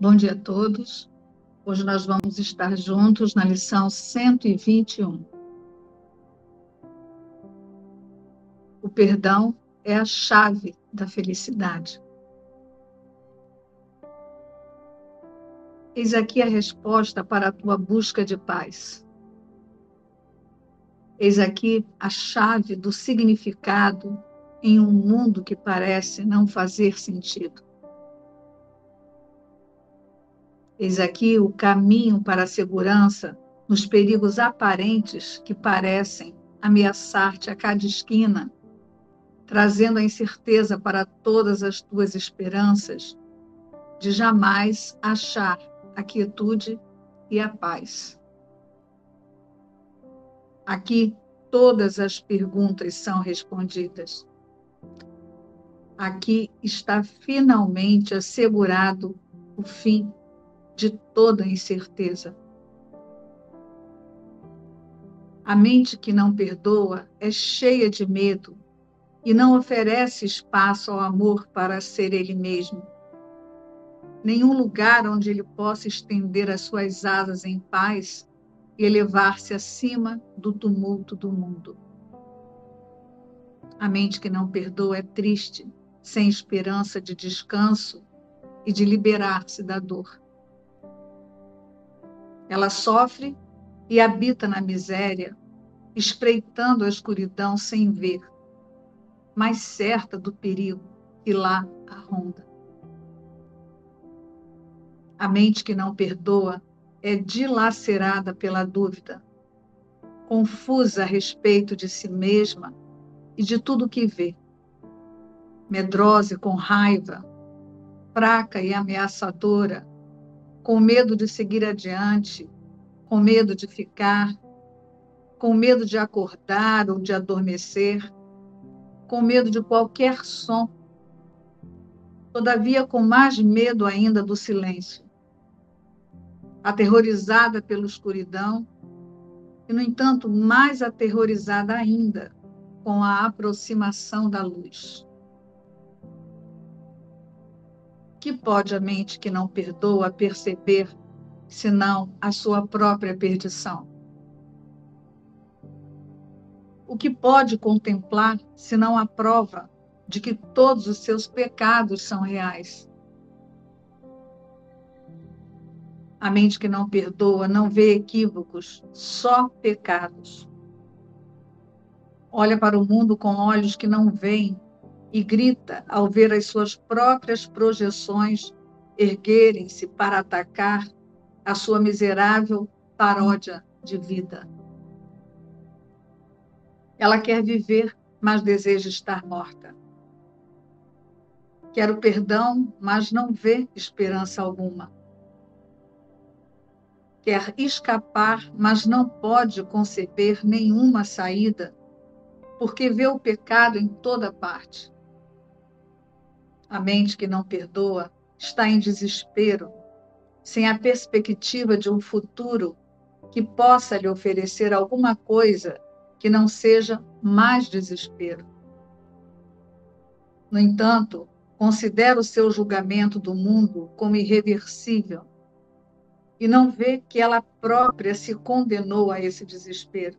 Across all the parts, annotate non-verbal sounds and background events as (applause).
Bom dia a todos. Hoje nós vamos estar juntos na lição 121. O perdão é a chave da felicidade. Eis aqui a resposta para a tua busca de paz. Eis aqui a chave do significado em um mundo que parece não fazer sentido. Eis aqui o caminho para a segurança nos perigos aparentes que parecem ameaçar-te a cada esquina, trazendo a incerteza para todas as tuas esperanças de jamais achar a quietude e a paz. Aqui todas as perguntas são respondidas. Aqui está finalmente assegurado o fim de toda incerteza. A mente que não perdoa é cheia de medo e não oferece espaço ao amor para ser ele mesmo. Nenhum lugar onde ele possa estender as suas asas em paz e elevar-se acima do tumulto do mundo. A mente que não perdoa é triste, sem esperança de descanso e de liberar-se da dor. Ela sofre e habita na miséria, espreitando a escuridão sem ver, mais certa do perigo que lá a ronda. A mente que não perdoa é dilacerada pela dúvida, confusa a respeito de si mesma e de tudo que vê, medrosa e com raiva, fraca e ameaçadora, com medo de seguir adiante, com medo de ficar, com medo de acordar ou de adormecer, com medo de qualquer som, todavia com mais medo ainda do silêncio, aterrorizada pela escuridão e, no entanto, mais aterrorizada ainda com a aproximação da luz. Que pode a mente que não perdoa perceber, senão a sua própria perdição? O que pode contemplar, senão a prova de que todos os seus pecados são reais? A mente que não perdoa não vê equívocos, só pecados. Olha para o mundo com olhos que não veem e grita ao ver as suas próprias projeções erguerem-se para atacar a sua miserável paródia de vida. Ela quer viver, mas deseja estar morta. Quer perdão, mas não vê esperança alguma. Quer escapar, mas não pode conceber nenhuma saída, porque vê o pecado em toda parte. A mente que não perdoa está em desespero, sem a perspectiva de um futuro que possa lhe oferecer alguma coisa que não seja mais desespero. No entanto, considera o seu julgamento do mundo como irreversível e não vê que ela própria se condenou a esse desespero.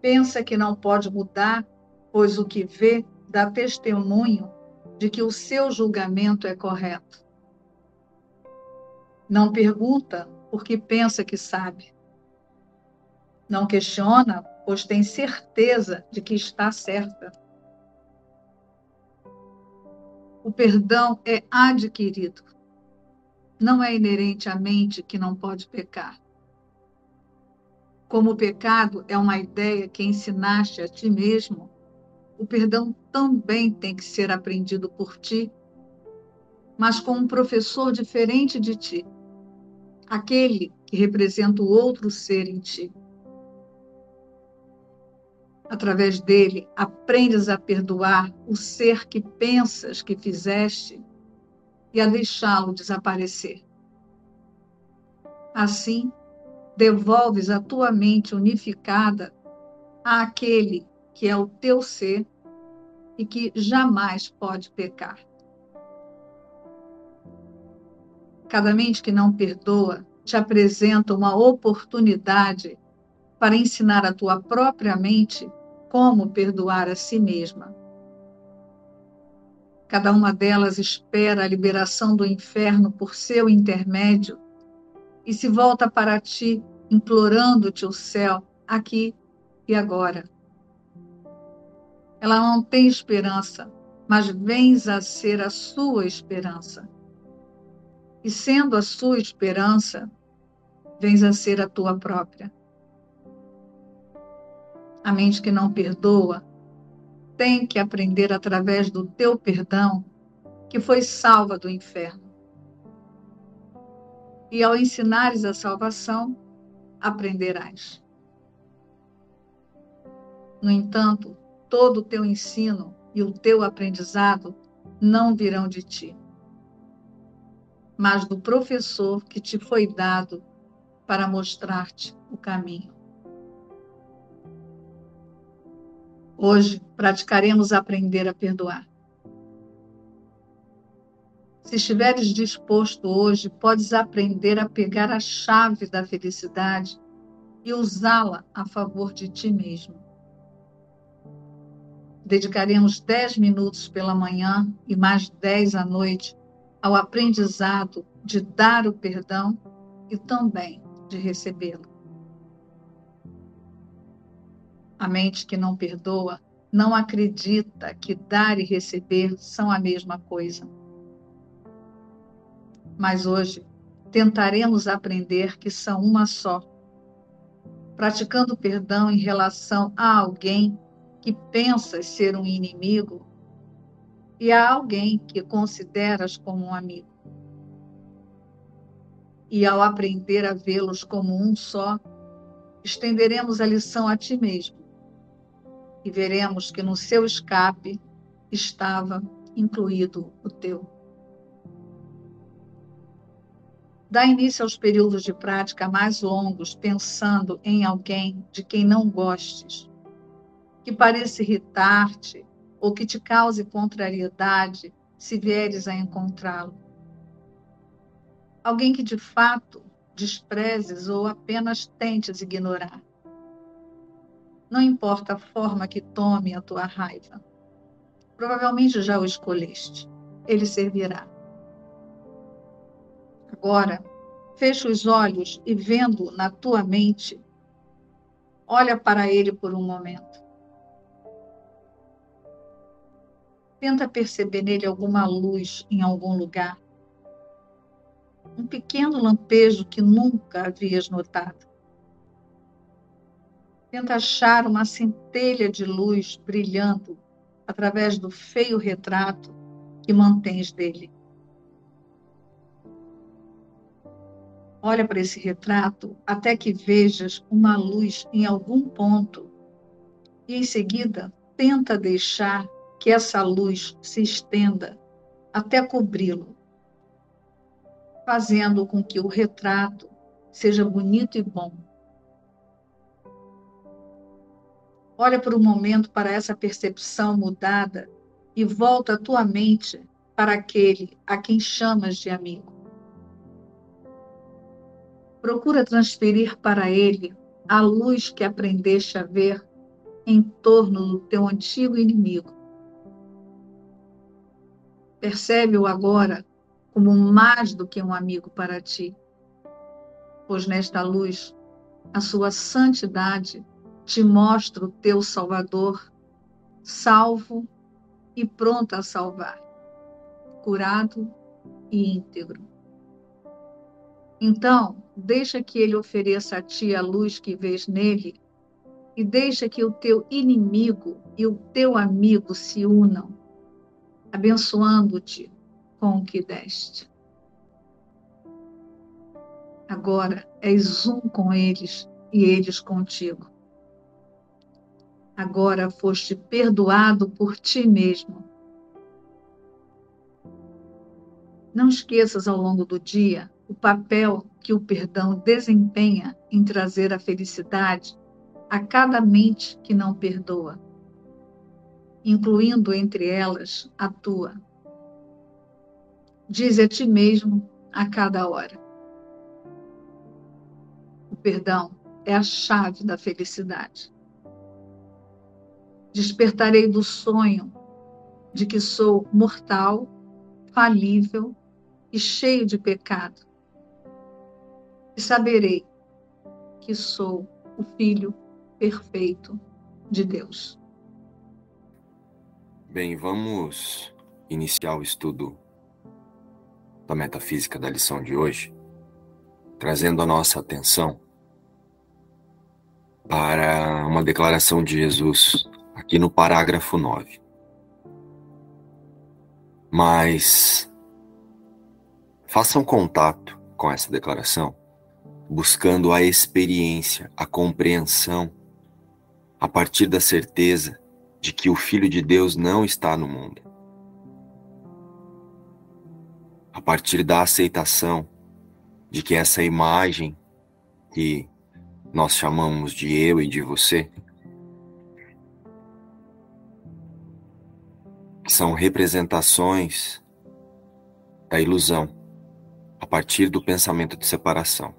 Pensa que não pode mudar, pois o que vê dá testemunho de que o seu julgamento é correto. Não pergunta porque pensa que sabe. Não questiona, pois tem certeza de que está certa. O perdão é adquirido. Não é inerente à mente que não pode pecar. Como o pecado é uma ideia que ensinaste a ti mesmo, o perdão também tem que ser aprendido por ti, mas com um professor diferente de ti, aquele que representa o outro ser em ti. Através dele, aprendes a perdoar o ser que pensas que fizeste e a deixá-lo desaparecer. Assim, devolves a tua mente unificada àquele que é o teu ser e que jamais pode pecar. Cada mente que não perdoa te apresenta uma oportunidade para ensinar a tua própria mente como perdoar a si mesma. Cada uma delas espera a liberação do inferno por seu intermédio e se volta para ti, implorando-te o céu aqui e agora. Ela não tem esperança, mas vens a ser a sua esperança. E sendo a sua esperança, vens a ser a tua própria. A mente que não perdoa tem que aprender através do teu perdão que foi salva do inferno. E ao ensinares a salvação, aprenderás. No entanto, todo o teu ensino e o teu aprendizado não virão de ti, mas do professor que te foi dado para mostrar-te o caminho. Hoje praticaremos aprender a perdoar. Se estiveres disposto hoje, podes aprender a pegar a chave da felicidade e usá-la a favor de ti mesmo. Dedicaremos dez minutos pela manhã e mais dez à noite ao aprendizado de dar o perdão e também de recebê-lo. A mente que não perdoa não acredita que dar e receber são a mesma coisa. Mas hoje tentaremos aprender que são uma só, praticando perdão em relação a alguém que pensas ser um inimigo e a alguém que consideras como um amigo. E ao aprender a vê-los como um só, estenderemos a lição a ti mesmo e veremos que no seu escape estava incluído o teu. Dá início aos períodos de prática mais longos, pensando em alguém de quem não gostes que pareça irritar-te ou que te cause contrariedade se vieres a encontrá-lo. Alguém que de fato desprezes ou apenas tentes ignorar. Não importa a forma que tome a tua raiva. Provavelmente já o escolheste. Ele servirá. Agora, fecha os olhos e vendo na tua mente, olha para ele por um momento. Tenta perceber nele alguma luz em algum lugar. Um pequeno lampejo que nunca havias notado. Tenta achar uma centelha de luz brilhando através do feio retrato que mantens dele. Olha para esse retrato até que vejas uma luz em algum ponto e, em seguida, tenta deixar que essa luz se estenda até cobri-lo, fazendo com que o retrato seja bonito e bom. Olha por um momento para essa percepção mudada e volta a tua mente para aquele a quem chamas de amigo. Procura transferir para ele a luz que aprendeste a ver em torno do teu antigo inimigo Percebe-o agora como mais do que um amigo para ti, pois nesta luz a sua santidade te mostra o teu Salvador, salvo e pronto a salvar, curado e íntegro. Então, deixa que ele ofereça a ti a luz que vês nele e deixa que o teu inimigo e o teu amigo se unam abençoando-te com o que deste. Agora és um com eles e eles contigo. Agora foste perdoado por ti mesmo. Não esqueças ao longo do dia o papel que o perdão desempenha em trazer a felicidade a cada mente que não perdoa incluindo entre elas a tua. Diz a ti mesmo a cada hora. O perdão é a chave da felicidade. Despertarei do sonho de que sou mortal, falível e cheio de pecado. E saberei que sou o Filho perfeito de Deus. Bem, vamos iniciar o estudo da metafísica da lição de hoje, trazendo a nossa atenção para uma declaração de Jesus aqui no parágrafo 9. Mas façam contato com essa declaração, buscando a experiência, a compreensão, a partir da certeza de que o Filho de Deus não está no mundo. A partir da aceitação de que essa imagem que nós chamamos de eu e de você, são representações da ilusão a partir do pensamento de separação.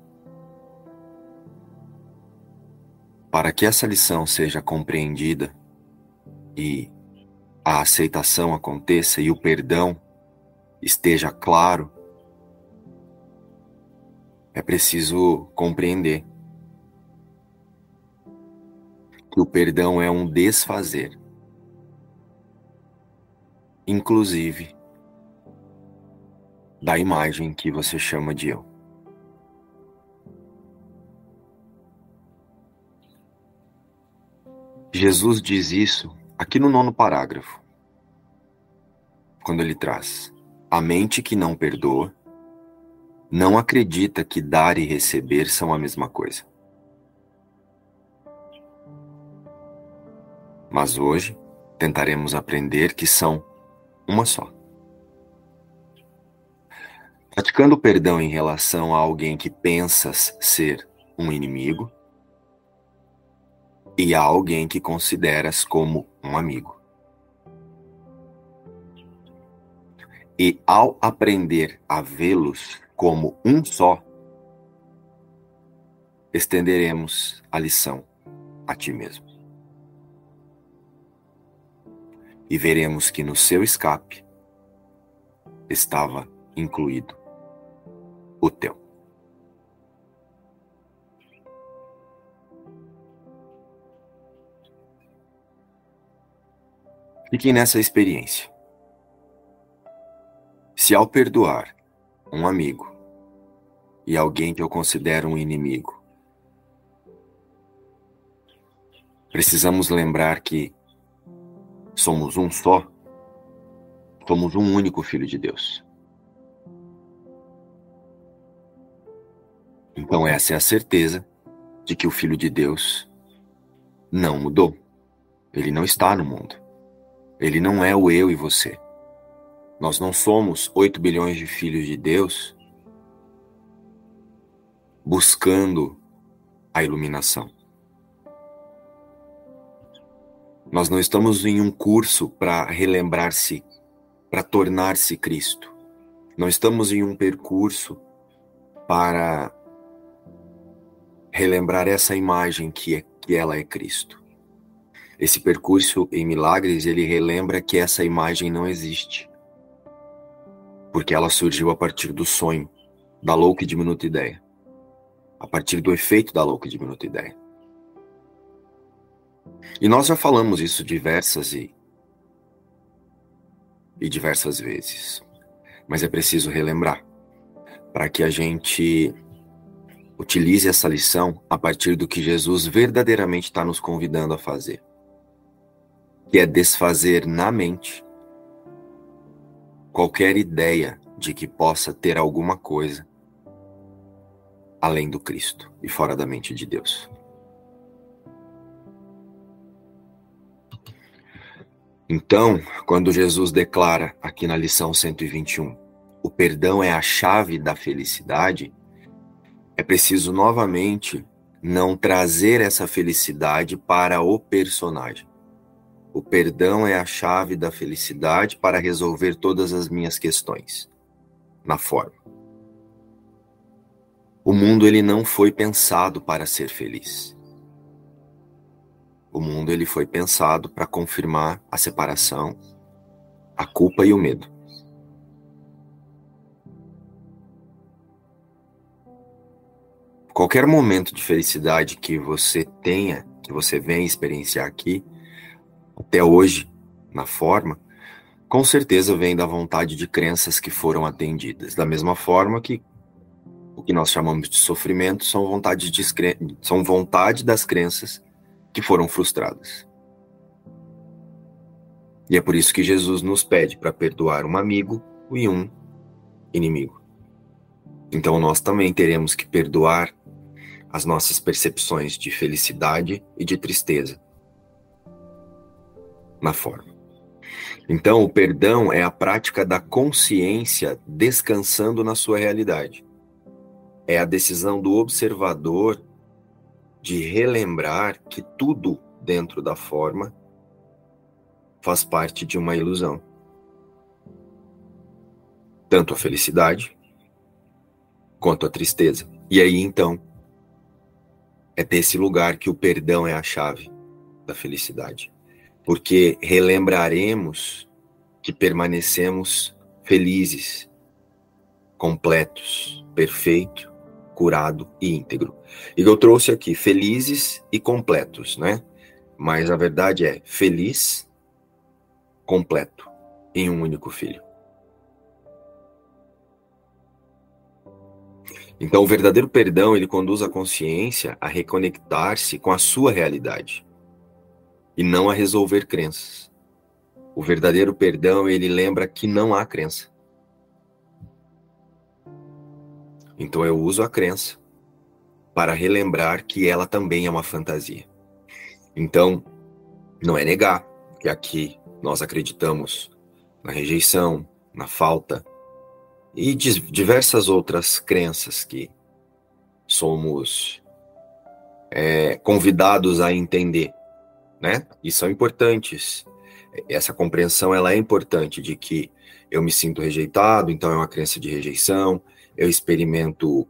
Para que essa lição seja compreendida, e a aceitação aconteça e o perdão esteja claro, é preciso compreender que o perdão é um desfazer, inclusive da imagem que você chama de eu. Jesus diz isso Aqui no nono parágrafo, quando ele traz: a mente que não perdoa não acredita que dar e receber são a mesma coisa. Mas hoje tentaremos aprender que são uma só. Praticando o perdão em relação a alguém que pensas ser um inimigo, e a alguém que consideras como um amigo. E ao aprender a vê-los como um só, estenderemos a lição a ti mesmo. E veremos que no seu escape estava incluído o teu. Fiquem nessa experiência. Se ao perdoar um amigo e alguém que eu considero um inimigo, precisamos lembrar que somos um só, somos um único Filho de Deus. Então, essa é a certeza de que o Filho de Deus não mudou. Ele não está no mundo. Ele não é o eu e você. Nós não somos 8 bilhões de filhos de Deus buscando a iluminação. Nós não estamos em um curso para relembrar-se, para tornar-se Cristo. Não estamos em um percurso para relembrar essa imagem que é que ela é Cristo. Esse percurso em milagres, ele relembra que essa imagem não existe. Porque ela surgiu a partir do sonho, da louca e diminuta ideia. A partir do efeito da louca e diminuta ideia. E nós já falamos isso diversas e, e diversas vezes. Mas é preciso relembrar para que a gente utilize essa lição a partir do que Jesus verdadeiramente está nos convidando a fazer que é desfazer na mente qualquer ideia de que possa ter alguma coisa além do Cristo e fora da mente de Deus. Então, quando Jesus declara aqui na lição 121, o perdão é a chave da felicidade, é preciso novamente não trazer essa felicidade para o personagem. O perdão é a chave da felicidade para resolver todas as minhas questões. Na forma. O mundo ele não foi pensado para ser feliz. O mundo ele foi pensado para confirmar a separação, a culpa e o medo. Qualquer momento de felicidade que você tenha, que você venha experienciar aqui, até hoje, na forma, com certeza vem da vontade de crenças que foram atendidas. Da mesma forma que o que nós chamamos de sofrimento são vontade, de, são vontade das crenças que foram frustradas. E é por isso que Jesus nos pede para perdoar um amigo e um inimigo. Então nós também teremos que perdoar as nossas percepções de felicidade e de tristeza na forma. Então, o perdão é a prática da consciência descansando na sua realidade. É a decisão do observador de relembrar que tudo dentro da forma faz parte de uma ilusão. Tanto a felicidade quanto a tristeza. E aí então é desse lugar que o perdão é a chave da felicidade. Porque relembraremos que permanecemos felizes, completos, perfeito, curado e íntegro. E eu trouxe aqui felizes e completos, né? Mas a verdade é feliz, completo, em um único filho. Então, o verdadeiro perdão, ele conduz a consciência a reconectar-se com a sua realidade e não a resolver crenças. O verdadeiro perdão, ele lembra que não há crença. Então eu uso a crença para relembrar que ela também é uma fantasia. Então, não é negar que aqui nós acreditamos na rejeição, na falta e diversas outras crenças que somos é, convidados a entender, né? E são importantes. Essa compreensão ela é importante de que eu me sinto rejeitado, então é uma crença de rejeição eu experimento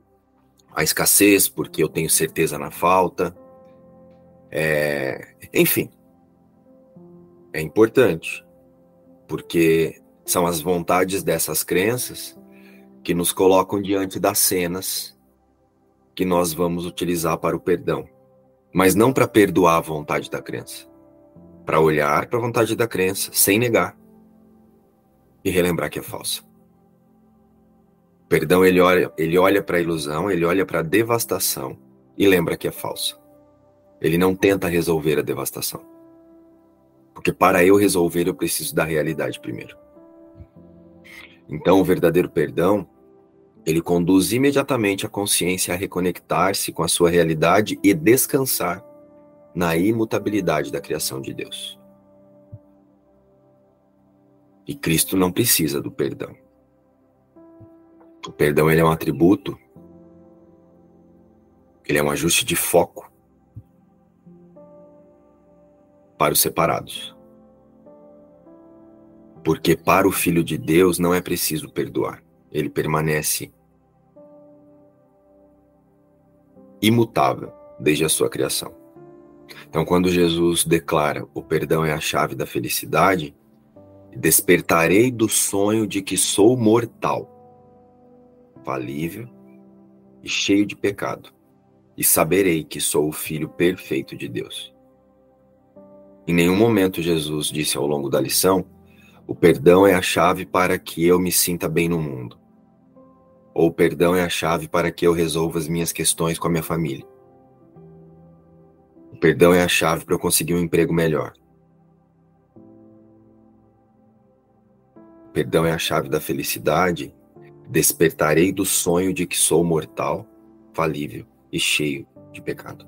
a escassez porque eu tenho certeza na falta. É, enfim, é importante, porque são as vontades dessas crenças que nos colocam diante das cenas que nós vamos utilizar para o perdão. Mas não para perdoar a vontade da crença, para olhar para a vontade da crença sem negar e relembrar que é falsa perdão, ele olha, ele olha para a ilusão, ele olha para a devastação e lembra que é falsa. Ele não tenta resolver a devastação. Porque para eu resolver, eu preciso da realidade primeiro. Então, o verdadeiro perdão, ele conduz imediatamente a consciência a reconectar-se com a sua realidade e descansar na imutabilidade da criação de Deus. E Cristo não precisa do perdão. O perdão ele é um atributo, ele é um ajuste de foco para os separados. Porque para o Filho de Deus não é preciso perdoar, ele permanece imutável desde a sua criação. Então, quando Jesus declara o perdão é a chave da felicidade, despertarei do sonho de que sou mortal falível e cheio de pecado, e saberei que sou o filho perfeito de Deus. Em nenhum momento Jesus disse ao longo da lição: o perdão é a chave para que eu me sinta bem no mundo. Ou o perdão é a chave para que eu resolva as minhas questões com a minha família. O perdão é a chave para eu conseguir um emprego melhor. O perdão é a chave da felicidade Despertarei do sonho de que sou mortal, falível e cheio de pecado.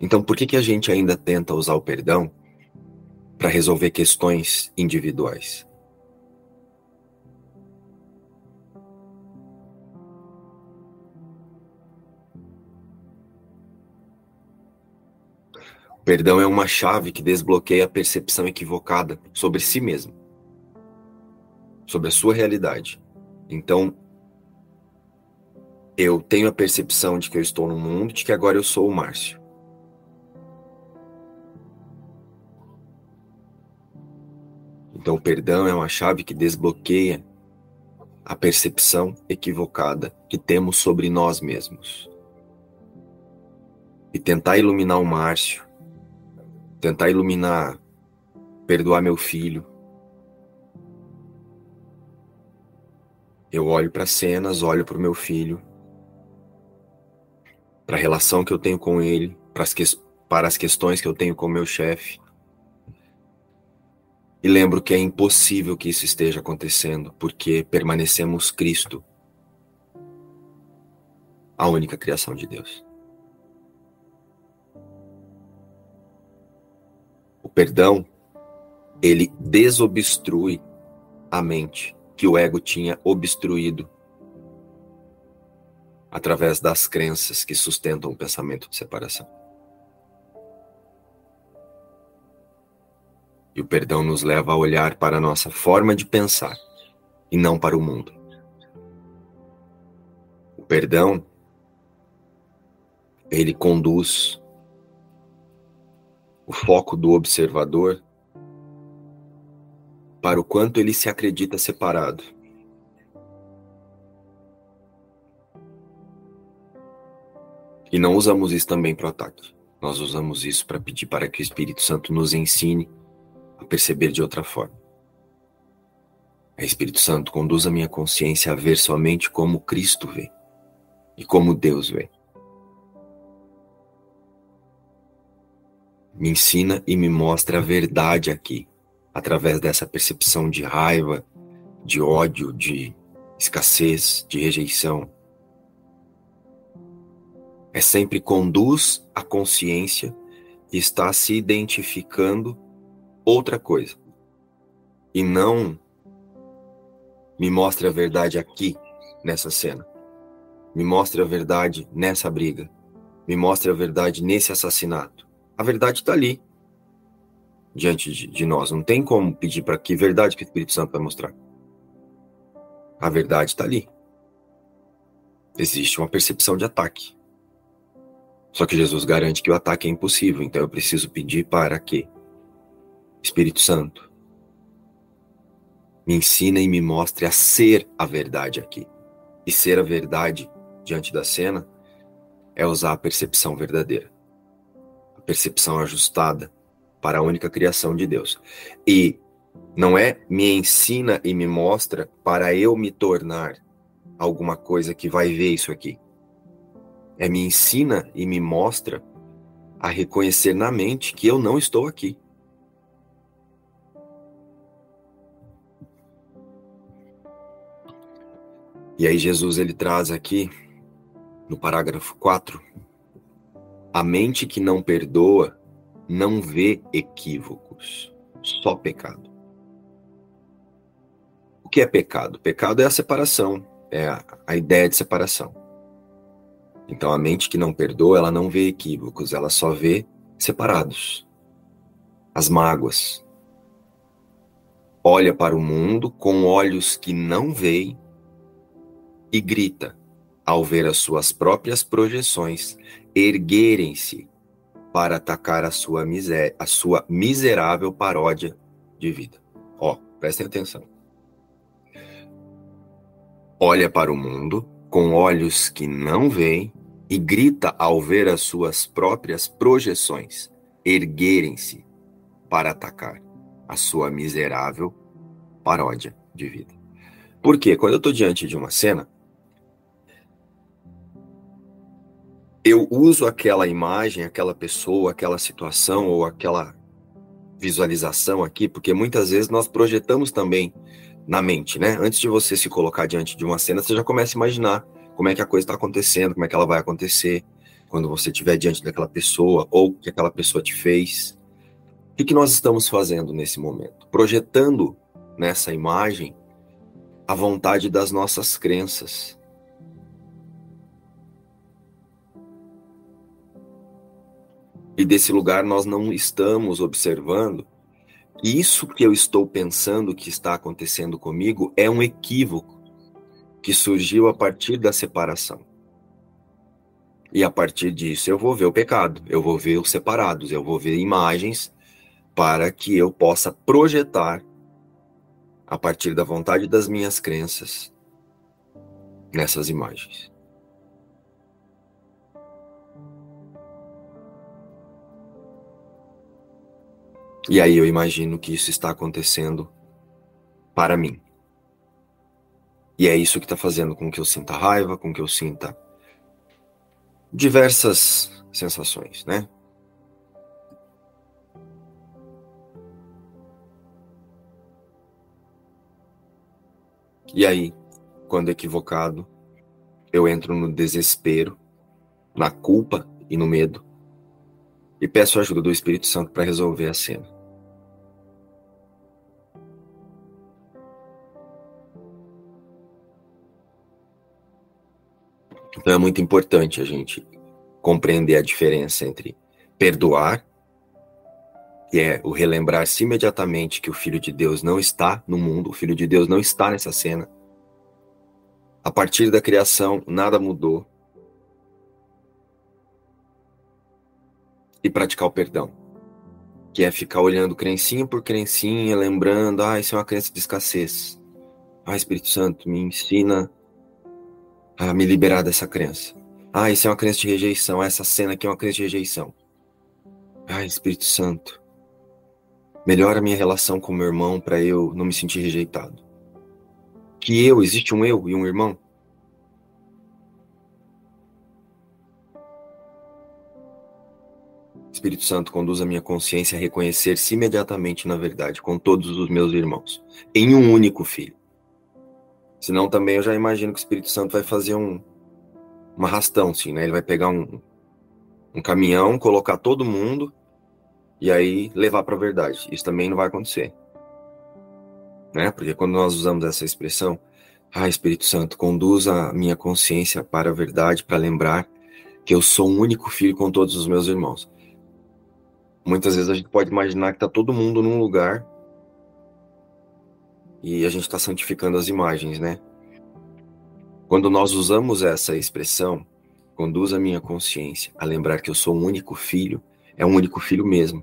Então, por que, que a gente ainda tenta usar o perdão para resolver questões individuais? Perdão é uma chave que desbloqueia a percepção equivocada sobre si mesmo, sobre a sua realidade então, eu tenho a percepção de que eu estou no mundo, de que agora eu sou o Márcio. Então, o perdão é uma chave que desbloqueia a percepção equivocada que temos sobre nós mesmos. E tentar iluminar o Márcio, tentar iluminar, perdoar meu filho. Eu olho para cenas, olho para o meu filho, para a relação que eu tenho com ele, para as, que, para as questões que eu tenho com meu chefe, e lembro que é impossível que isso esteja acontecendo, porque permanecemos Cristo, a única criação de Deus. Perdão, ele desobstrui a mente que o ego tinha obstruído através das crenças que sustentam o pensamento de separação. E o perdão nos leva a olhar para a nossa forma de pensar e não para o mundo. O perdão, ele conduz o foco do observador para o quanto ele se acredita separado. E não usamos isso também para o ataque. Nós usamos isso para pedir para que o Espírito Santo nos ensine a perceber de outra forma. É Espírito Santo, conduz a minha consciência a ver somente como Cristo vê e como Deus vê. Me ensina e me mostra a verdade aqui, através dessa percepção de raiva, de ódio, de escassez, de rejeição. É sempre conduz a consciência e está se identificando outra coisa. E não me mostre a verdade aqui, nessa cena. Me mostre a verdade nessa briga. Me mostre a verdade nesse assassinato. A verdade está ali, diante de, de, nós. Não tem como pedir para que verdade que o Espírito Santo vai mostrar. A verdade está ali. Existe uma percepção de ataque. Só que Jesus garante que o ataque é impossível, então eu preciso pedir para que Espírito Santo, me ensina e me mostre a ser a verdade aqui. E ser a verdade diante da cena é usar a percepção verdadeira, percepção ajustada para a única criação de Deus. E não é me ensina e me mostra para eu me tornar alguma coisa que vai ver isso aqui. É me ensina e me mostra a reconhecer na mente que eu não estou aqui. E aí Jesus ele traz aqui no parágrafo 4, a mente que não perdoa não vê equívocos, só pecado. O que é pecado? Pecado é a separação, é a, ideia de separação. Então a mente que não perdoa, ela não vê equívocos, ela só vê separados. As mágoas. Olha para o mundo com olhos que não veem e grita, ao ver as suas próprias projeções erguerem-se para atacar a sua, miséria, a sua miserável paródia de vida. Ó, prestem atenção. Olha para o mundo com olhos que não veem e grita ao ver as suas próprias projeções erguerem-se para atacar a sua miserável paródia de vida. Porque quando eu estou diante de uma cena, eu uso aquela imagem, aquela pessoa, aquela situação ou aquela visualização aqui, porque muitas vezes nós projetamos também na mente, né? Antes de você se colocar diante de uma cena, você já começa a imaginar como é que a coisa está acontecendo, como é que ela vai acontecer quando você estiver diante daquela pessoa ou o que aquela pessoa te fez. O que, que nós estamos fazendo nesse momento? Projetando nessa imagem a vontade das nossas crenças, E desse lugar nós não estamos observando isso que eu estou pensando que está acontecendo comigo é um equívoco que surgiu a partir da separação. E a partir disso eu vou ver o pecado, eu vou ver os separados, eu vou ver imagens para que eu possa projetar a partir da vontade das minhas crenças nessas imagens. E aí eu imagino que isso está acontecendo para mim. E é isso que está fazendo com que eu sinta raiva, com que eu sinta diversas sensações, né? E aí, quando equivocado, eu entro no desespero, na culpa e no medo, e peço a ajuda do Espírito Santo para resolver a cena. Então é muito importante a gente compreender a diferença entre perdoar, que é o relembrar-se imediatamente que o Filho de Deus não está no mundo, o Filho de Deus não está nessa cena. A partir da criação, nada mudou. E praticar o perdão, que é ficar olhando crencinha por crencinha, lembrando, ah, isso é uma crença de escassez. Ah, Espírito Santo, me ensina a me liberar dessa crença. Ah, isso é uma crença de rejeição. Essa cena aqui é uma crença de rejeição. Ai, Espírito Santo, melhora a minha relação com meu irmão para eu não me sentir rejeitado. Que eu, existe um eu e um irmão? Espírito Santo conduz a minha consciência a reconhecer-se imediatamente na verdade com todos os meus irmãos, em um único filho. Senão também eu já imagino que o Espírito Santo vai fazer um, um arrastão, assim, né? Ele vai pegar um, um caminhão, colocar todo mundo e aí levar para a verdade. Isso também não vai acontecer. Né? Porque quando nós usamos essa expressão, ah, Espírito Santo, conduz a minha consciência para a verdade, para lembrar que eu sou um único filho com todos os meus irmãos. Muitas vezes a gente pode imaginar que está todo mundo num lugar e a gente está santificando as imagens, né? Quando nós usamos essa expressão, conduz a minha consciência a lembrar que eu sou um único filho, é um único filho mesmo.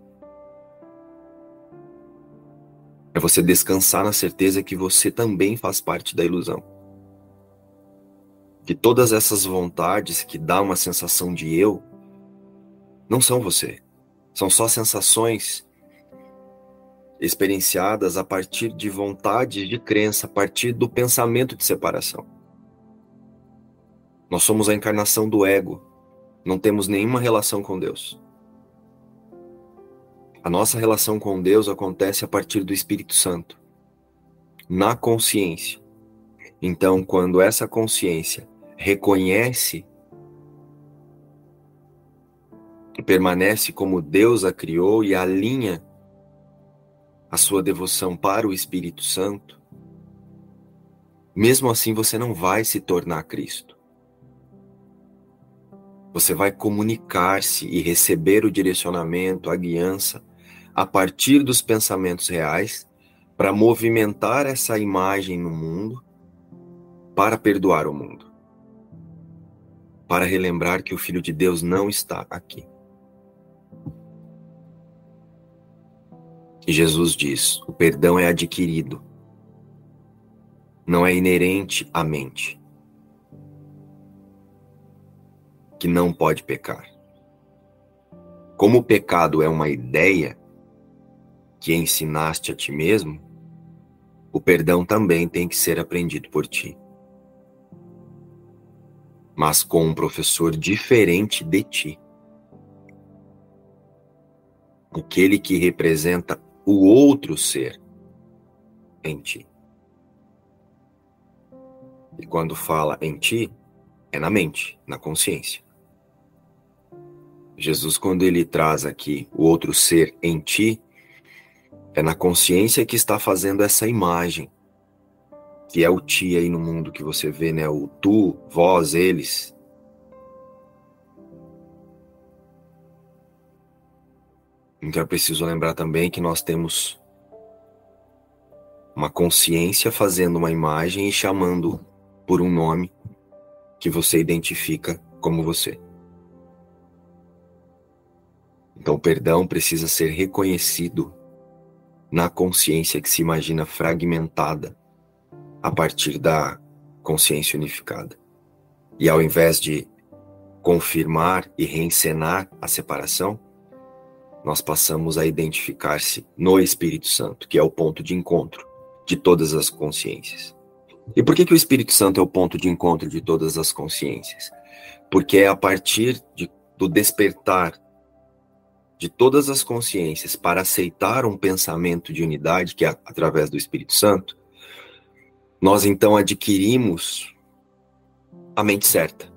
É você descansar na certeza que você também faz parte da ilusão. Que todas essas vontades que dá uma sensação de eu não são você. São só sensações experienciadas a partir de vontade de crença, a partir do pensamento de separação. Nós somos a encarnação do ego, não temos nenhuma relação com Deus. A nossa relação com Deus acontece a partir do Espírito Santo, na consciência. Então, quando essa consciência reconhece permanece como Deus a criou e alinha a sua devoção para o Espírito Santo, mesmo assim você não vai se tornar Cristo. Você vai comunicar-se e receber o direcionamento, a guiança, a partir dos pensamentos reais, para movimentar essa imagem no mundo, para perdoar o mundo, para relembrar que o Filho de Deus não está aqui. E Jesus diz: o perdão é adquirido, não é inerente à mente, que não pode pecar. Como o pecado é uma ideia que ensinaste a ti mesmo, o perdão também tem que ser aprendido por ti. Mas com um professor diferente de ti. Aquele que representa o outro ser em ti. E quando fala em ti, é na mente, na consciência. Jesus, quando ele traz aqui o outro ser em ti, é na consciência que está fazendo essa imagem, que é o ti aí no mundo que você vê, né? O tu, vós, eles. Então é preciso lembrar também que nós temos uma consciência fazendo uma imagem e chamando por um nome que você identifica como você. Então, o perdão precisa ser reconhecido na consciência que se imagina fragmentada a partir da consciência unificada. E ao invés de confirmar e reencenar a separação, nós passamos a identificar-se no Espírito Santo, que é o ponto de encontro de todas as consciências. E por que, que o Espírito Santo é o ponto de encontro de todas as consciências? Porque é a partir de, do despertar de todas as consciências para aceitar um pensamento de unidade, que é através do Espírito Santo, nós então adquirimos a mente certa.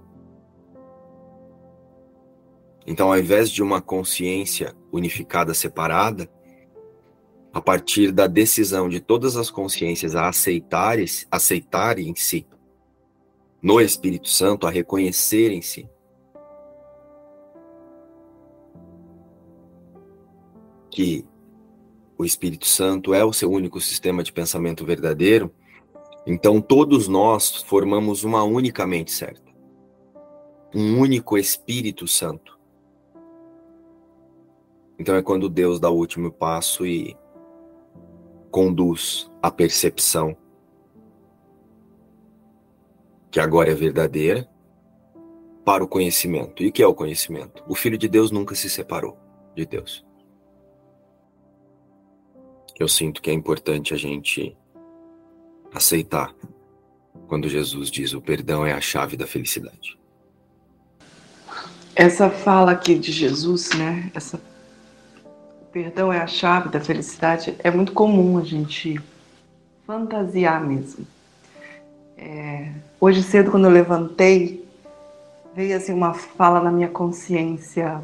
Então, ao invés de uma consciência unificada separada, a partir da decisão de todas as consciências a aceitarem, aceitarem-se no Espírito Santo, a reconhecerem-se que o Espírito Santo é o seu único sistema de pensamento verdadeiro, então todos nós formamos uma única mente certa. Um único Espírito Santo. Então é quando Deus dá o último passo e conduz a percepção que agora é verdadeira para o conhecimento. E o que é o conhecimento? O Filho de Deus nunca se separou de Deus eu sinto que é importante a gente aceitar quando Jesus diz o perdão é a chave da felicidade. Essa fala aqui de Jesus, né? Essa perdão é a chave da felicidade. É muito comum a gente fantasiar mesmo. É, hoje cedo, quando eu levantei, veio assim uma fala na minha consciência: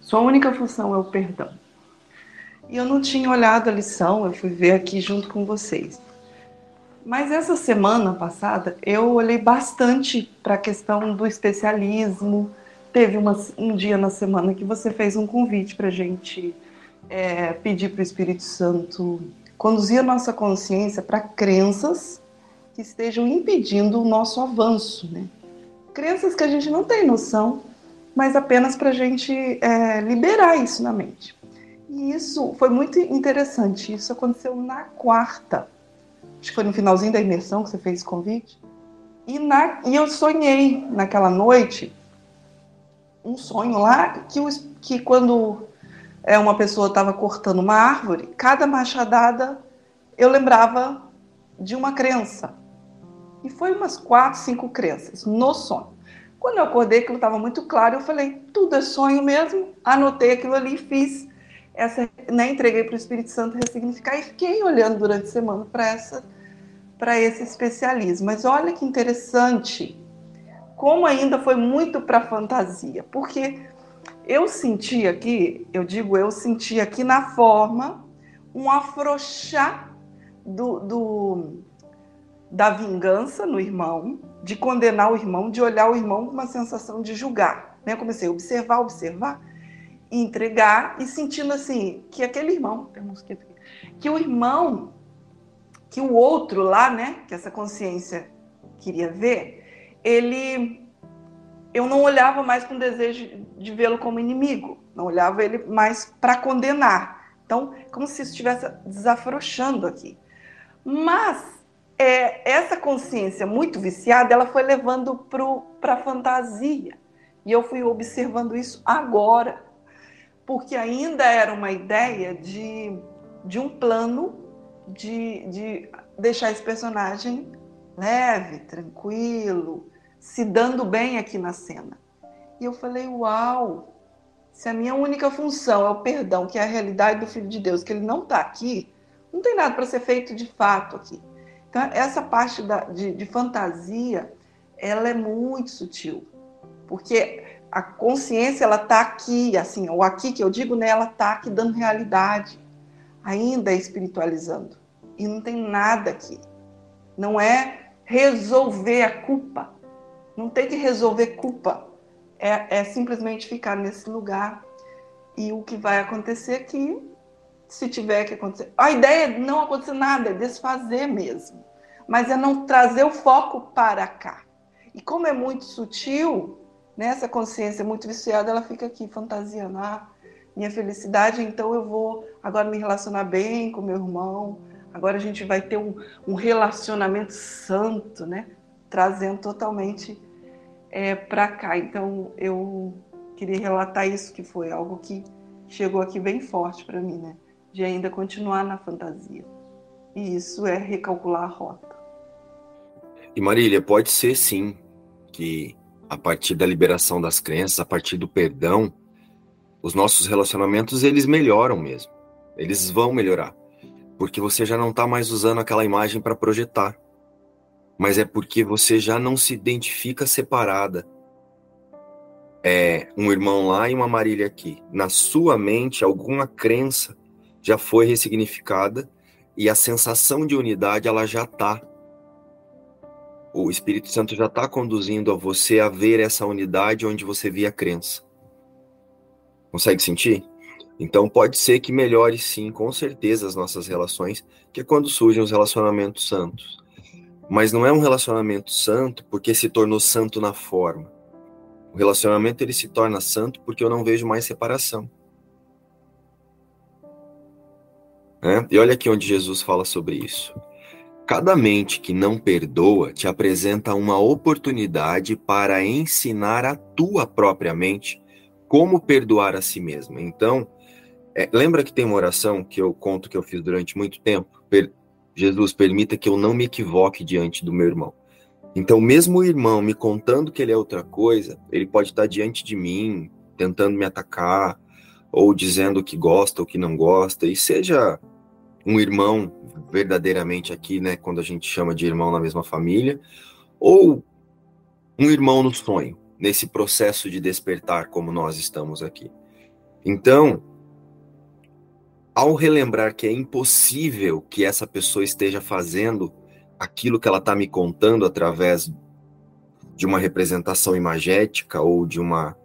sua única função é o perdão. E eu não tinha olhado a lição, eu fui ver aqui junto com vocês. Mas essa semana passada eu olhei bastante para a questão do especialismo. Teve uma, um dia na semana que você fez um convite para gente é, pedir para o Espírito Santo conduzir a nossa consciência para crenças que estejam impedindo o nosso avanço, né? Crenças que a gente não tem noção, mas apenas para a gente é, liberar isso na mente. E isso foi muito interessante. Isso aconteceu na quarta. Acho que foi no finalzinho da imersão que você fez o convite. E, na, e eu sonhei naquela noite um sonho lá que, que quando é, uma pessoa estava cortando uma árvore, cada machadada eu lembrava de uma crença. E foi umas quatro, cinco crenças no sonho. Quando eu acordei, aquilo estava muito claro, eu falei, tudo é sonho mesmo. Anotei aquilo ali e fiz essa, né, entreguei para o Espírito Santo ressignificar e fiquei olhando durante a semana para essa para esse especialismo. Mas olha que interessante, como ainda foi muito para fantasia, porque eu senti aqui, eu digo eu senti aqui na forma um afrouxar do, do da vingança no irmão, de condenar o irmão, de olhar o irmão com uma sensação de julgar. Né? Eu comecei a observar, observar, entregar e sentindo assim que aquele irmão, que o irmão, que o outro lá, né, que essa consciência queria ver, ele eu não olhava mais com desejo de vê-lo como inimigo, não olhava ele mais para condenar. Então, como se estivesse desafrouxando aqui. Mas é, essa consciência muito viciada, ela foi levando para a fantasia. E eu fui observando isso agora porque ainda era uma ideia de, de um plano de, de deixar esse personagem leve, tranquilo, se dando bem aqui na cena. E eu falei, uau, se a minha única função é o perdão, que é a realidade do Filho de Deus, que ele não está aqui, não tem nada para ser feito de fato aqui. Então, essa parte da, de, de fantasia, ela é muito sutil, porque a consciência ela está aqui, assim, o aqui que eu digo, né, ela está aqui dando realidade, ainda espiritualizando. E não tem nada aqui. Não é resolver a culpa. Não tem que resolver culpa. É, é simplesmente ficar nesse lugar. E o que vai acontecer aqui, se tiver que acontecer. A ideia é não acontecer nada, é desfazer mesmo. Mas é não trazer o foco para cá. E como é muito sutil, nessa consciência muito viciada, ela fica aqui fantasiando. Ah, minha felicidade, então eu vou agora me relacionar bem com meu irmão. Agora a gente vai ter um, um relacionamento santo, né? Trazendo totalmente é, para cá. Então eu queria relatar isso que foi algo que chegou aqui bem forte para mim, né? De ainda continuar na fantasia. E isso é recalcular a rota. E Marília, pode ser sim que a partir da liberação das crenças, a partir do perdão, os nossos relacionamentos eles melhoram mesmo. Eles vão melhorar. Porque você já não está mais usando aquela imagem para projetar. Mas é porque você já não se identifica separada. É um irmão lá e uma Marília aqui. Na sua mente, alguma crença já foi ressignificada e a sensação de unidade ela já está o Espírito Santo já está conduzindo a você a ver essa unidade onde você via a crença. Consegue sentir? Então pode ser que melhore sim, com certeza, as nossas relações, que é quando surgem os relacionamentos santos. Mas não é um relacionamento santo porque se tornou santo na forma. O relacionamento ele se torna santo porque eu não vejo mais separação. É? E olha aqui onde Jesus fala sobre isso. Cada mente que não perdoa te apresenta uma oportunidade para ensinar a tua própria mente como perdoar a si mesma. Então, é, lembra que tem uma oração que eu conto que eu fiz durante muito tempo? Per Jesus, permita que eu não me equivoque diante do meu irmão. Então, mesmo o irmão me contando que ele é outra coisa, ele pode estar diante de mim, tentando me atacar, ou dizendo que gosta ou que não gosta, e seja um irmão verdadeiramente aqui, né, quando a gente chama de irmão na mesma família, ou um irmão no sonho, nesse processo de despertar como nós estamos aqui. Então, ao relembrar que é impossível que essa pessoa esteja fazendo aquilo que ela está me contando através de uma representação imagética ou de uma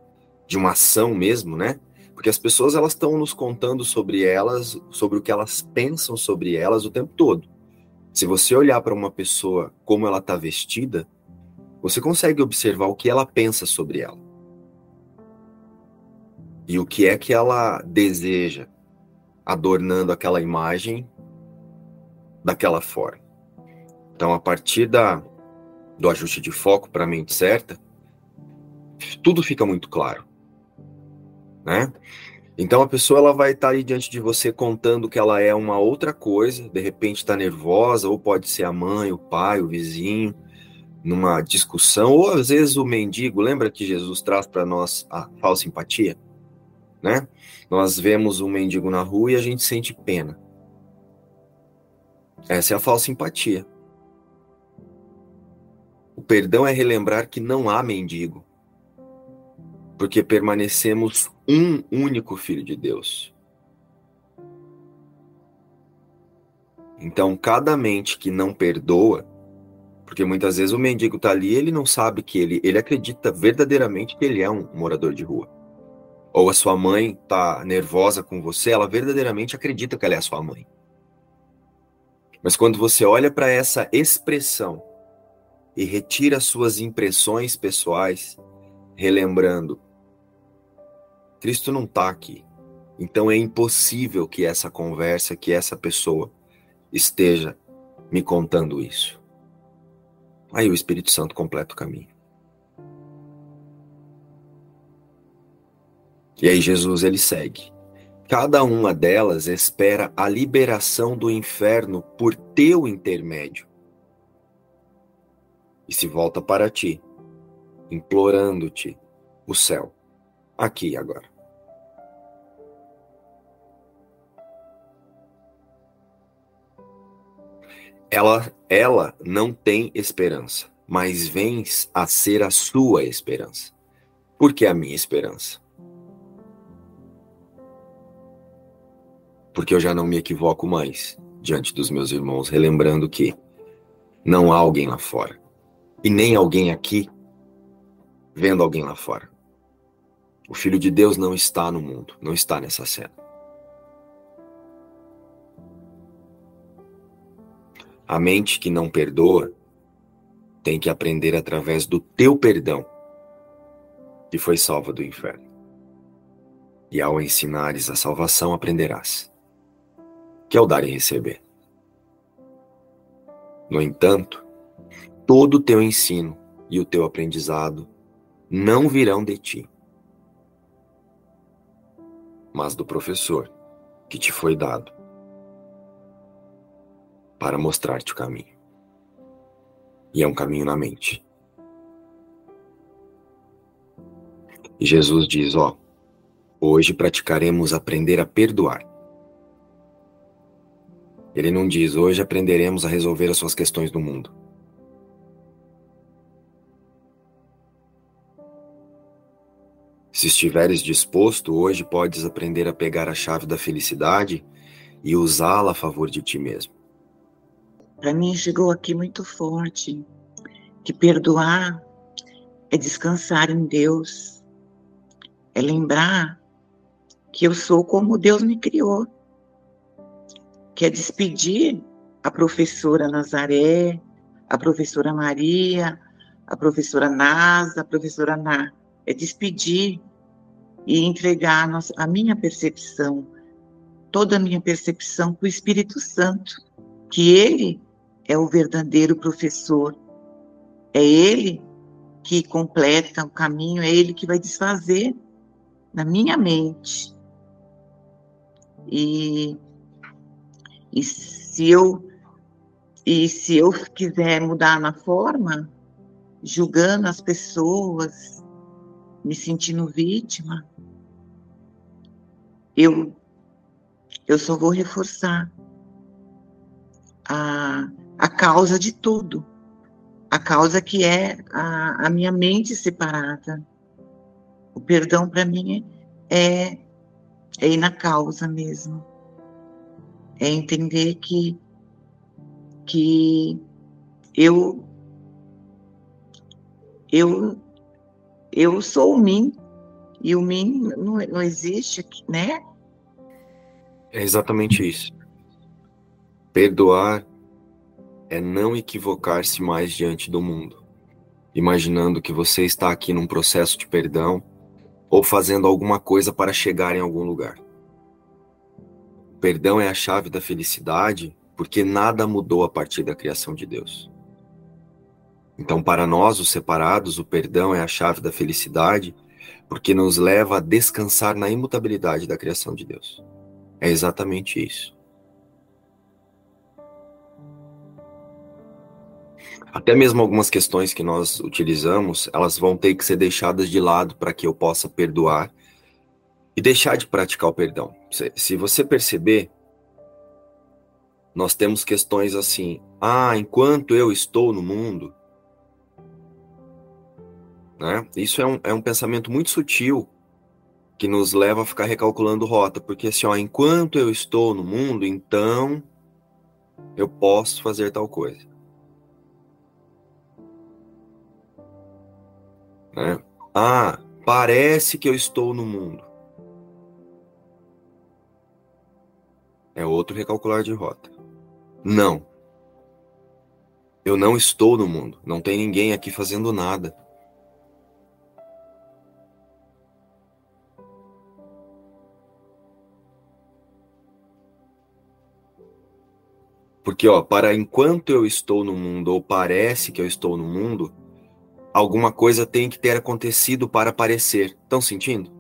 de uma ação mesmo, né? Porque as pessoas elas estão nos contando sobre elas, sobre o que elas pensam sobre elas o tempo todo. Se você olhar para uma pessoa como ela está vestida, você consegue observar o que ela pensa sobre ela. E o que é que ela deseja, adornando aquela imagem daquela forma. Então, a partir da, do ajuste de foco para a mente certa, tudo fica muito claro né? Então a pessoa ela vai estar tá aí diante de você contando que ela é uma outra coisa, de repente está nervosa, ou pode ser a mãe, o pai, o vizinho, numa discussão, ou às vezes o mendigo. Lembra que Jesus traz para nós a falsa empatia, né? Nós vemos um mendigo na rua e a gente sente pena. Essa é a falsa empatia. O perdão é relembrar que não há mendigo, porque permanecemos um único Filho de Deus. Então, cada mente que não perdoa, porque muitas vezes o mendigo está ali, ele não sabe que ele, ele acredita verdadeiramente que ele é um morador de rua. Ou a sua mãe está nervosa com você, ela verdadeiramente acredita que ela é a sua mãe. Mas quando você olha para essa expressão e retira suas impressões pessoais, relembrando Cristo não está aqui. Então é impossível que essa conversa, que essa pessoa esteja me contando isso. Aí o Espírito Santo completa o caminho. E aí Jesus ele segue. Cada uma delas espera a liberação do inferno por teu intermédio. E se volta para ti, implorando-te o céu, aqui e agora. ela, ela não tem esperança, mas vens a ser a sua esperança. Por que a minha esperança? Porque eu já não me equivoco mais diante dos meus irmãos, relembrando que não há alguém lá fora. E nem alguém aqui vendo alguém lá fora. O Filho de Deus não está no mundo, não está nessa cena. A mente que não perdoa tem que aprender através do teu perdão, que foi salva do inferno. e ao ensinares a salvação aprenderás, que é o dar e receber. No entanto, todo o teu ensino e o teu aprendizado não virão de ti, mas do professor que te foi dado para mostrar-te o caminho. E é um caminho na mente. E Jesus diz: Ó, hoje praticaremos aprender a perdoar. Ele não diz: hoje aprenderemos a resolver as suas questões do mundo. Se estiveres disposto, hoje podes aprender a pegar a chave da felicidade e usá-la a favor de ti mesmo. Para mim chegou aqui muito forte que perdoar é descansar em Deus, é lembrar que eu sou como Deus me criou, que é despedir a professora Nazaré, a professora Maria, a professora Nasa, a professora Ná é despedir e entregar a minha percepção, toda a minha percepção para o Espírito Santo, que ele é o verdadeiro professor, é ele que completa o caminho, é ele que vai desfazer na minha mente. E, e se eu e se eu quiser mudar na forma, julgando as pessoas, me sentindo vítima, eu, eu só vou reforçar a, a causa de tudo, a causa que é a, a minha mente separada. O perdão para mim é, é ir na causa mesmo. É entender que, que eu, eu eu sou o mim e o mim não, não existe, né? É exatamente isso. Perdoar é não equivocar-se mais diante do mundo, imaginando que você está aqui num processo de perdão ou fazendo alguma coisa para chegar em algum lugar. Perdão é a chave da felicidade porque nada mudou a partir da criação de Deus. Então, para nós, os separados, o perdão é a chave da felicidade, porque nos leva a descansar na imutabilidade da criação de Deus. É exatamente isso. Até mesmo algumas questões que nós utilizamos, elas vão ter que ser deixadas de lado para que eu possa perdoar e deixar de praticar o perdão. Se você perceber, nós temos questões assim: ah, enquanto eu estou no mundo, né? Isso é um, é um pensamento muito sutil que nos leva a ficar recalculando rota, porque assim, ó, enquanto eu estou no mundo, então eu posso fazer tal coisa. Né? Ah, parece que eu estou no mundo. É outro recalcular de rota. Não. Eu não estou no mundo. Não tem ninguém aqui fazendo nada. Porque, ó, para enquanto eu estou no mundo, ou parece que eu estou no mundo, alguma coisa tem que ter acontecido para aparecer. Estão sentindo?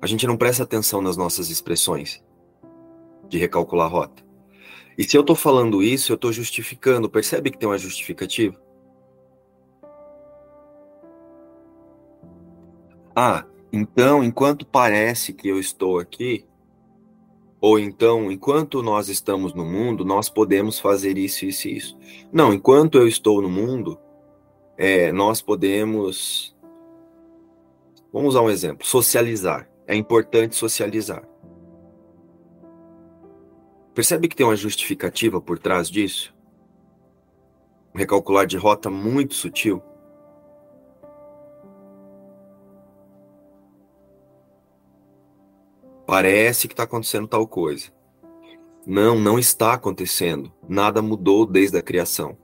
A gente não presta atenção nas nossas expressões de recalcular a rota. E se eu estou falando isso, eu estou justificando. Percebe que tem uma justificativa? Ah, então, enquanto parece que eu estou aqui, ou então, enquanto nós estamos no mundo, nós podemos fazer isso, isso e isso. Não, enquanto eu estou no mundo, é, nós podemos. Vamos usar um exemplo: socializar. É importante socializar. Percebe que tem uma justificativa por trás disso? Um recalcular de rota muito sutil. Parece que está acontecendo tal coisa. Não, não está acontecendo. Nada mudou desde a criação.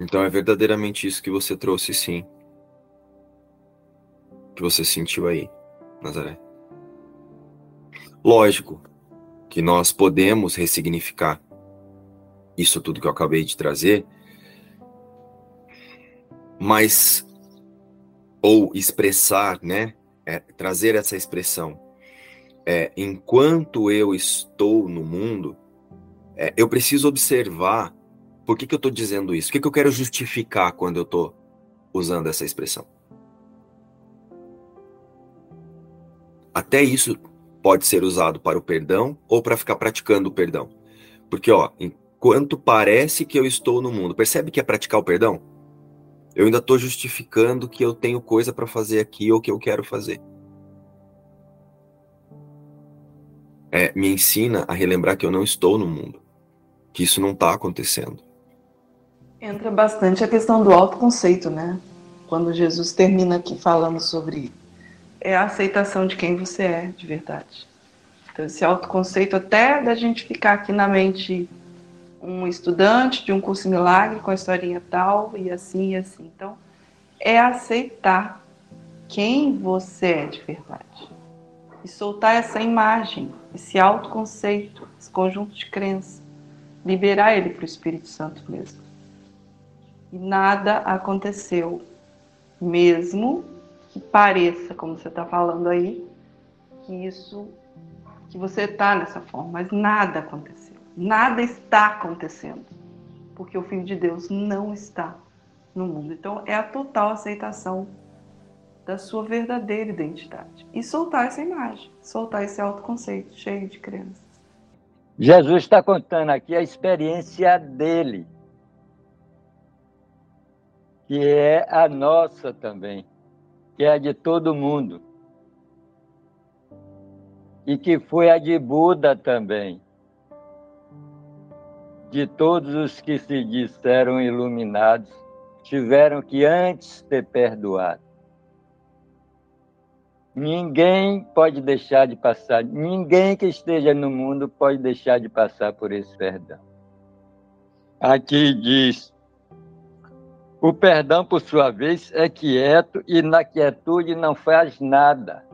Então é verdadeiramente isso que você trouxe, sim. Que você sentiu aí, Nazaré. Lógico que nós podemos ressignificar isso tudo que eu acabei de trazer, mas ou expressar, né? É, trazer essa expressão. É, enquanto eu estou no mundo, é, eu preciso observar por que, que eu estou dizendo isso? O que, que eu quero justificar quando eu estou usando essa expressão? Até isso pode ser usado para o perdão ou para ficar praticando o perdão. Porque, ó, enquanto parece que eu estou no mundo, percebe que é praticar o perdão? Eu ainda estou justificando que eu tenho coisa para fazer aqui ou que eu quero fazer. É, me ensina a relembrar que eu não estou no mundo, que isso não está acontecendo. Entra bastante a questão do autoconceito, né? Quando Jesus termina aqui falando sobre é a aceitação de quem você é de verdade. Então, esse autoconceito, até da gente ficar aqui na mente um estudante de um curso milagre com a historinha tal e assim e assim. Então, é aceitar quem você é de verdade e soltar essa imagem, esse autoconceito, esse conjunto de crenças, liberar ele para o Espírito Santo mesmo nada aconteceu. Mesmo que pareça, como você está falando aí, que isso, que você está nessa forma, mas nada aconteceu. Nada está acontecendo, porque o Filho de Deus não está no mundo. Então, é a total aceitação da sua verdadeira identidade e soltar essa imagem, soltar esse autoconceito cheio de crenças. Jesus está contando aqui a experiência dele que é a nossa também, que é a de todo mundo. E que foi a de Buda também. De todos os que se disseram iluminados, tiveram que antes ter perdoado. Ninguém pode deixar de passar, ninguém que esteja no mundo pode deixar de passar por esse perdão. Aqui diz: o perdão, por sua vez, é quieto e na quietude não faz nada.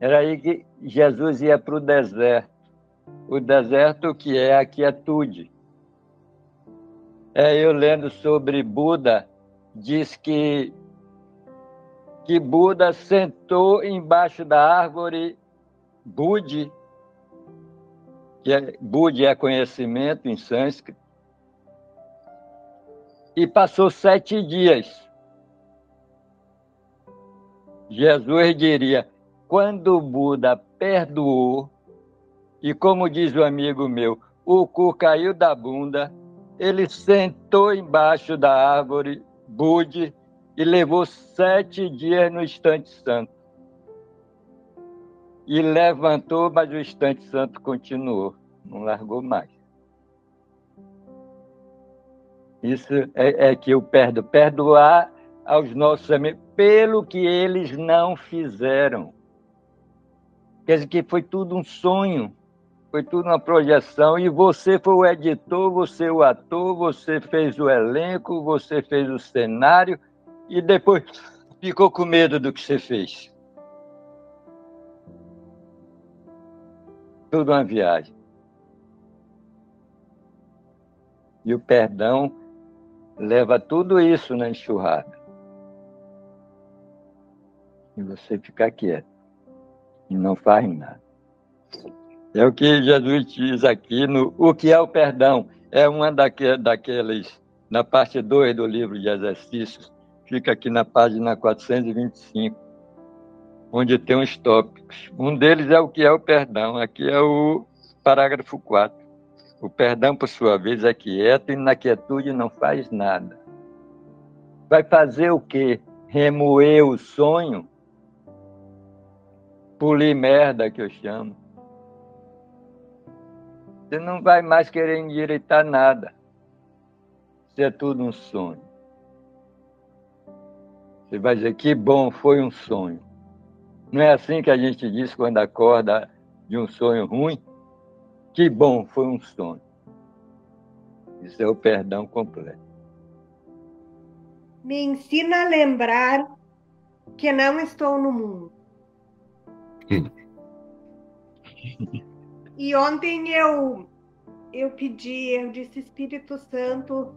Era aí que Jesus ia para o deserto. O deserto que é a quietude. É, eu lendo sobre Buda, diz que, que Buda sentou embaixo da árvore Budi, que é, Budi é conhecimento em sânscrito, e passou sete dias. Jesus diria: quando Buda perdoou, e como diz o amigo meu, o cu caiu da bunda, ele sentou embaixo da árvore Bude e levou sete dias no instante santo. E levantou, mas o instante santo continuou, não largou mais. Isso é, é que eu perdo. Perdoar aos nossos amigos pelo que eles não fizeram. Quer dizer que foi tudo um sonho, foi tudo uma projeção, e você foi o editor, você o ator, você fez o elenco, você fez o cenário, e depois ficou com medo do que você fez. Tudo uma viagem. E o perdão leva tudo isso na enxurrada. E você fica quieto e não faz nada. É o que Jesus diz aqui no O que é o perdão. É uma daque, daqueles, na parte 2 do livro de exercícios, fica aqui na página 425, onde tem uns tópicos. Um deles é o que é o perdão. Aqui é o parágrafo 4. O perdão, por sua vez, é quieto e na quietude não faz nada. Vai fazer o quê? Remoer o sonho? Polir merda, que eu chamo. Você não vai mais querer endireitar nada. Isso é tudo um sonho. Você vai dizer que bom, foi um sonho. Não é assim que a gente diz quando acorda de um sonho ruim? Que bom, foi um sonho. Isso é o perdão completo. Me ensina a lembrar que não estou no mundo. Hum. E ontem eu eu pedi, eu disse Espírito Santo,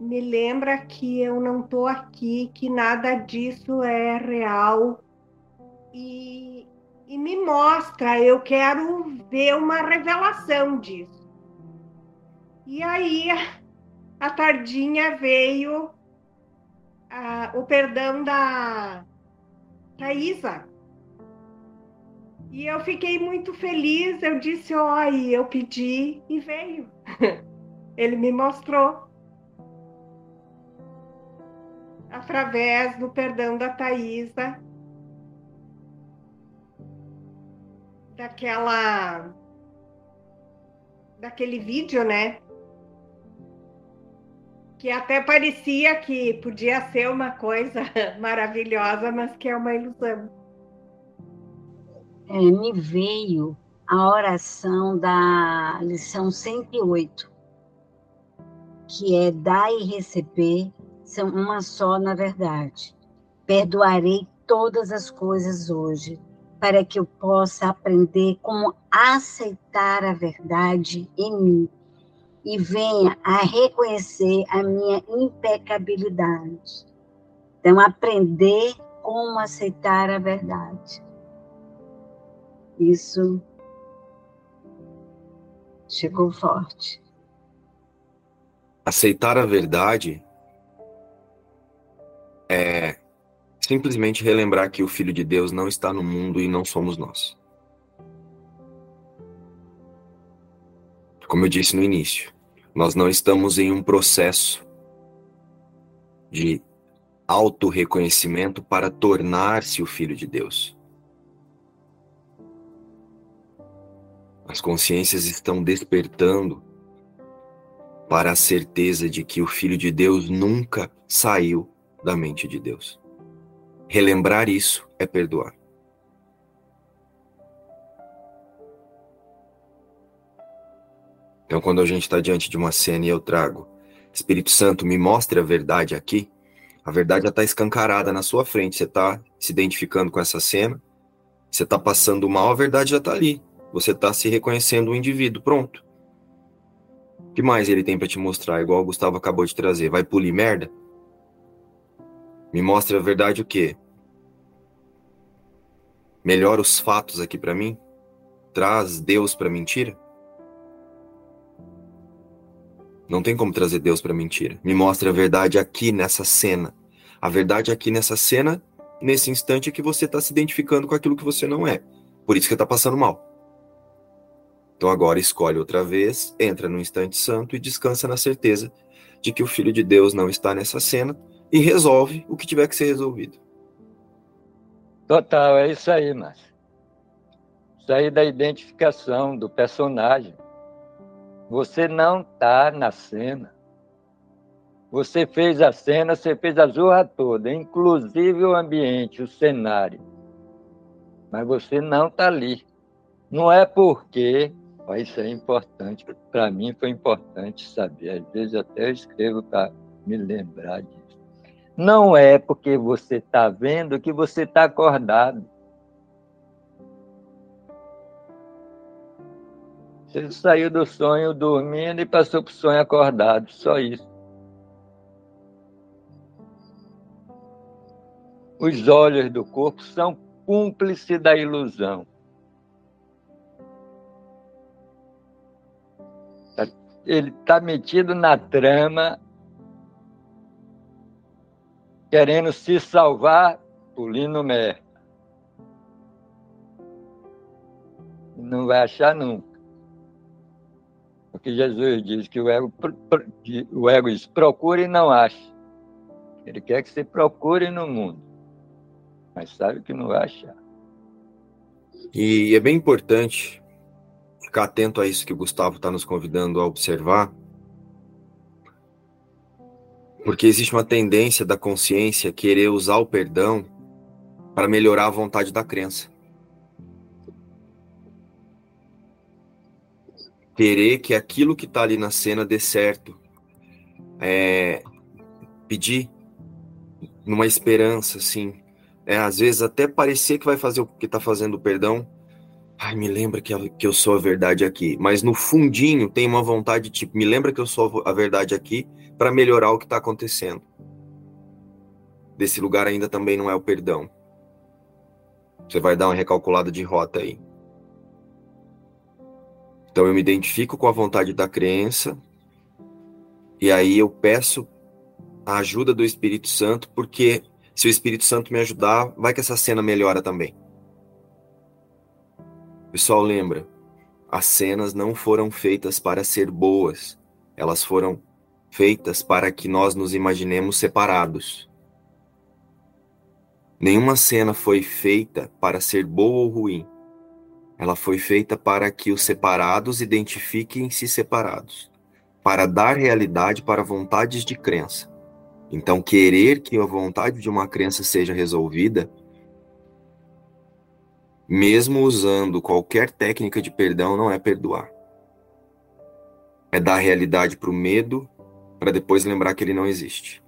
me lembra que eu não estou aqui, que nada disso é real e, e me mostra, eu quero ver uma revelação disso. E aí a tardinha veio o perdão da Thaisa. E eu fiquei muito feliz. Eu disse, olha, eu pedi e veio. (laughs) Ele me mostrou. Através do perdão da Thaisa. Daquela. Daquele vídeo, né? Que até parecia que podia ser uma coisa (laughs) maravilhosa, mas que é uma ilusão é, me veio a oração da lição 108, que é dar e receber, são uma só na verdade. Perdoarei todas as coisas hoje, para que eu possa aprender como aceitar a verdade em mim e venha a reconhecer a minha impecabilidade. Então, aprender como aceitar a verdade. Isso chegou forte. Aceitar a verdade é simplesmente relembrar que o Filho de Deus não está no mundo e não somos nós. Como eu disse no início, nós não estamos em um processo de auto-reconhecimento para tornar-se o Filho de Deus. As consciências estão despertando para a certeza de que o Filho de Deus nunca saiu da mente de Deus. Relembrar isso é perdoar. Então, quando a gente está diante de uma cena e eu trago, Espírito Santo, me mostre a verdade aqui, a verdade já está escancarada na sua frente. Você está se identificando com essa cena, você está passando mal, a verdade já está ali. Você está se reconhecendo um indivíduo, pronto. O que mais ele tem para te mostrar? Igual o Gustavo acabou de trazer. Vai polir merda? Me mostra a verdade o quê? Melhora os fatos aqui para mim? Traz Deus para mentira? Não tem como trazer Deus para mentira. Me mostra a verdade aqui nessa cena. A verdade aqui nessa cena, nesse instante é que você está se identificando com aquilo que você não é. Por isso que está passando mal. Então agora escolhe outra vez, entra no instante santo e descansa na certeza de que o Filho de Deus não está nessa cena e resolve o que tiver que ser resolvido. Total, é isso aí, Márcio. Isso aí da identificação do personagem. Você não está na cena. Você fez a cena, você fez a zorra toda, inclusive o ambiente, o cenário. Mas você não está ali. Não é porque isso é importante. Para mim foi importante saber. Às vezes até eu escrevo para me lembrar disso. Não é porque você está vendo que você está acordado. Você saiu do sonho dormindo e passou para o sonho acordado. Só isso. Os olhos do corpo são cúmplices da ilusão. ele está metido na trama, querendo se salvar pulindo merda. Não vai achar nunca. Porque Jesus diz que o ego, o ego diz, procure e não ache. Ele quer que você procure no mundo, mas sabe que não vai achar. E é bem importante ficar atento a isso que o Gustavo está nos convidando a observar, porque existe uma tendência da consciência querer usar o perdão para melhorar a vontade da crença. querer que aquilo que está ali na cena dê certo, é, pedir numa esperança, assim, é, às vezes até parecer que vai fazer o que está fazendo o perdão, ai, me lembra que, que eu sou a verdade aqui, mas no fundinho tem uma vontade, tipo, me lembra que eu sou a verdade aqui para melhorar o que está acontecendo. Desse lugar ainda também não é o perdão. Você vai dar uma recalculada de rota aí. Então eu me identifico com a vontade da crença e aí eu peço a ajuda do Espírito Santo, porque se o Espírito Santo me ajudar, vai que essa cena melhora também. Pessoal, lembra, as cenas não foram feitas para ser boas, elas foram feitas para que nós nos imaginemos separados. Nenhuma cena foi feita para ser boa ou ruim. Ela foi feita para que os separados identifiquem-se separados, para dar realidade para vontades de crença. Então, querer que a vontade de uma crença seja resolvida, mesmo usando qualquer técnica de perdão, não é perdoar. É dar realidade para o medo, para depois lembrar que ele não existe.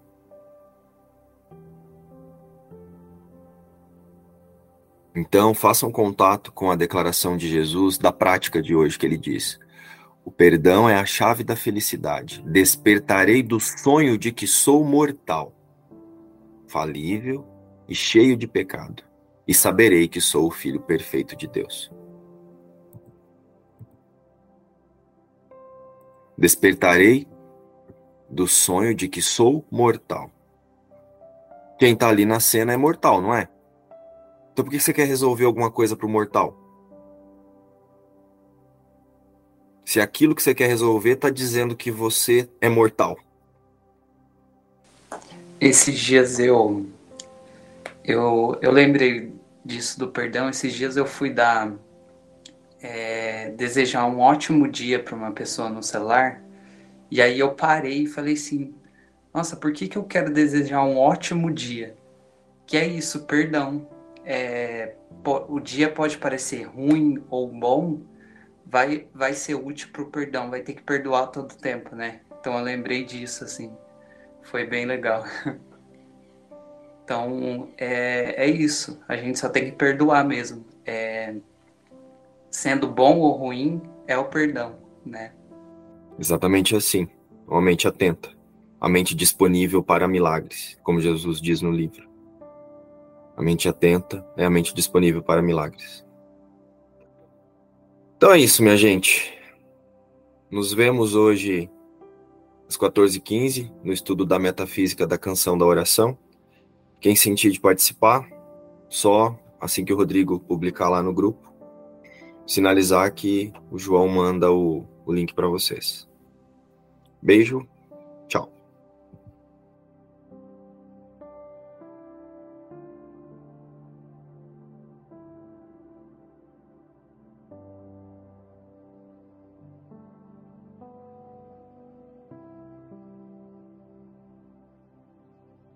Então, façam contato com a declaração de Jesus da prática de hoje, que ele diz: O perdão é a chave da felicidade. Despertarei do sonho de que sou mortal, falível e cheio de pecado, e saberei que sou o filho perfeito de Deus. Despertarei do sonho de que sou mortal. Quem está ali na cena é mortal, não é? Então por que você quer resolver alguma coisa para o mortal? Se aquilo que você quer resolver está dizendo que você é mortal. Esses dias eu, eu eu lembrei disso do perdão. Esses dias eu fui dar é, desejar um ótimo dia para uma pessoa no celular e aí eu parei e falei assim: Nossa, por que que eu quero desejar um ótimo dia? Que é isso, perdão é, o dia pode parecer ruim ou bom, vai, vai ser útil para o perdão, vai ter que perdoar todo o tempo, né? Então eu lembrei disso, assim, foi bem legal. (laughs) Então é, é isso, a gente só tem que perdoar mesmo. É, sendo bom ou ruim, é o perdão, né? Exatamente assim, uma mente atenta, a mente disponível para milagres, como Jesus diz no livro. A mente atenta é a mente disponível para milagres. Então é isso, minha gente. Nos vemos hoje às 14h15 no estudo da metafísica da canção da oração. Quem sentir de participar, só assim que o Rodrigo publicar lá no grupo, sinalizar que o João manda o, o link para vocês. Beijo